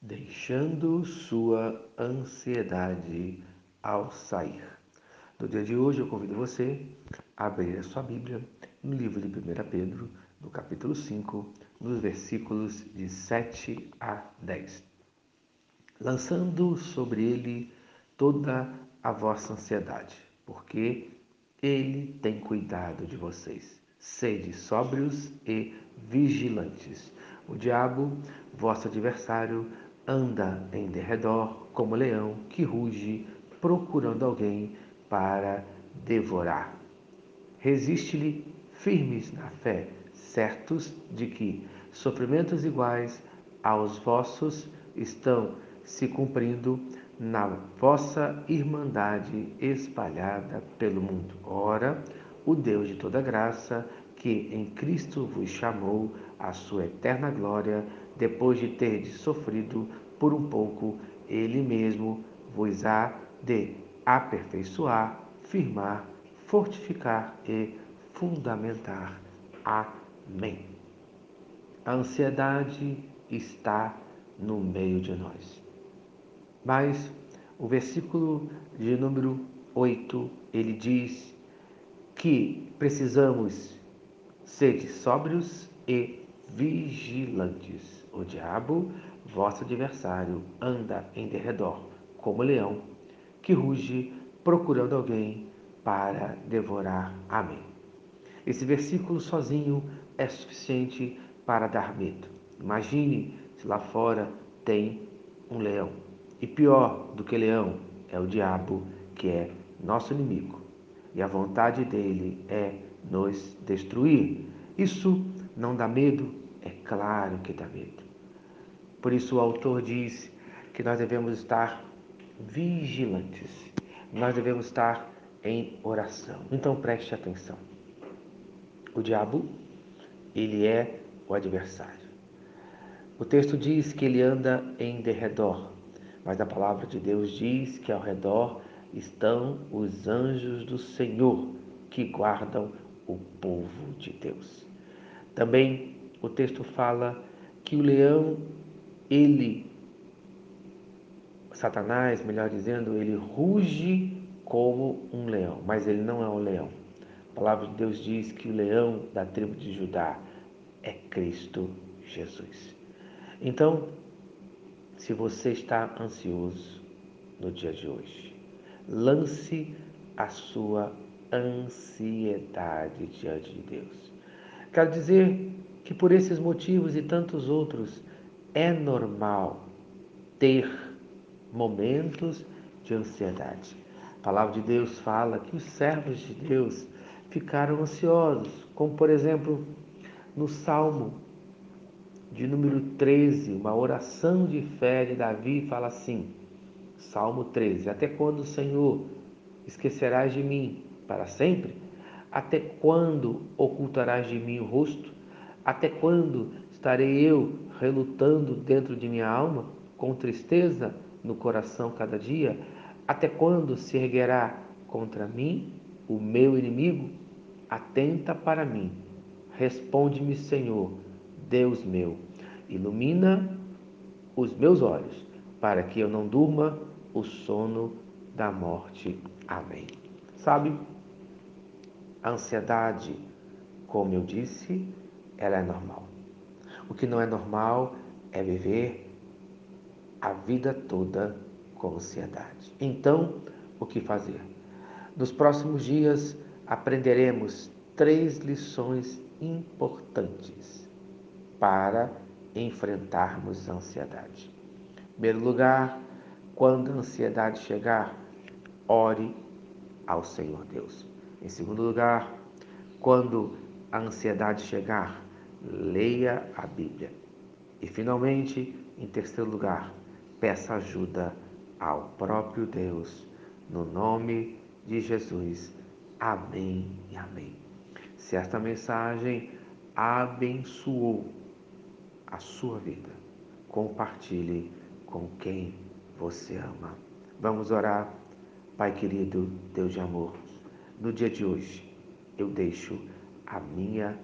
deixando sua ansiedade ao sair. No dia de hoje, eu convido você a abrir a sua Bíblia no livro de 1 Pedro, no capítulo 5, nos versículos de 7 a 10. Lançando sobre ele toda a vossa ansiedade, porque ele tem cuidado de vocês. Sede sóbrios e vigilantes. O diabo, vosso adversário, anda em derredor como leão que ruge, procurando alguém para devorar. Resiste-lhe firmes na fé, certos de que sofrimentos iguais aos vossos estão se cumprindo na vossa irmandade espalhada pelo mundo. Ora, o Deus de toda graça, que em Cristo vos chamou à sua eterna glória, depois de terdes sofrido por um pouco, ele mesmo vos há de aperfeiçoar, firmar, fortificar e fundamentar. Amém. A ansiedade está no meio de nós. Mas o versículo de número 8, ele diz que precisamos ser sóbrios e vigilantes. O diabo, vosso adversário, anda em derredor, como leão, que ruge procurando alguém para devorar. Amém. Esse versículo sozinho é suficiente para dar medo. Imagine se lá fora tem um leão. E pior do que leão é o diabo, que é nosso inimigo. E a vontade dele é nos destruir. Isso não dá medo? É claro que dá medo. Por isso o autor diz que nós devemos estar vigilantes. Nós devemos estar em oração. Então preste atenção. O diabo, ele é o adversário. O texto diz que ele anda em derredor, mas a palavra de Deus diz que ao redor estão os anjos do Senhor que guardam o povo de Deus. Também o texto fala que o leão, ele, Satanás, melhor dizendo, ele ruge como um leão, mas ele não é um leão. A palavra de Deus diz que o leão da tribo de Judá é Cristo Jesus. Então, se você está ansioso no dia de hoje, lance a sua ansiedade diante de Deus. Quero dizer que por esses motivos e tantos outros é normal ter momentos de ansiedade. A palavra de Deus fala que os servos de Deus ficaram ansiosos, como por exemplo no Salmo de número 13, uma oração de fé de Davi fala assim: Salmo 13: Até quando, Senhor, esquecerás de mim para sempre? Até quando ocultarás de mim o rosto? Até quando estarei eu relutando dentro de minha alma, com tristeza no coração cada dia? Até quando se erguerá contra mim o meu inimigo? Atenta para mim. Responde-me, Senhor, Deus meu. Ilumina os meus olhos, para que eu não durma o sono da morte. Amém. Sabe, a ansiedade, como eu disse, ela é normal. O que não é normal é viver a vida toda com ansiedade. Então, o que fazer? Nos próximos dias aprenderemos três lições importantes para enfrentarmos a ansiedade. Em primeiro lugar, quando a ansiedade chegar, ore ao Senhor Deus. Em segundo lugar, quando a ansiedade chegar, leia a Bíblia. E finalmente, em terceiro lugar, peça ajuda ao próprio Deus, no nome de Jesus. Amém e amém. Se esta mensagem abençoou a sua vida, compartilhe com quem você ama. Vamos orar, Pai querido, Deus de amor. No dia de hoje, eu deixo a minha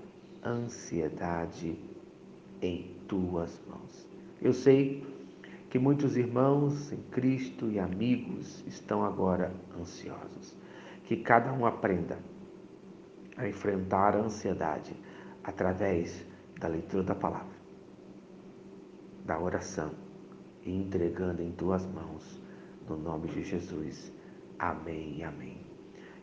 ansiedade em tuas mãos. Eu sei que muitos irmãos em Cristo e amigos estão agora ansiosos. Que cada um aprenda a enfrentar a ansiedade através da leitura da palavra, da oração e entregando em tuas mãos, no nome de Jesus. Amém amém.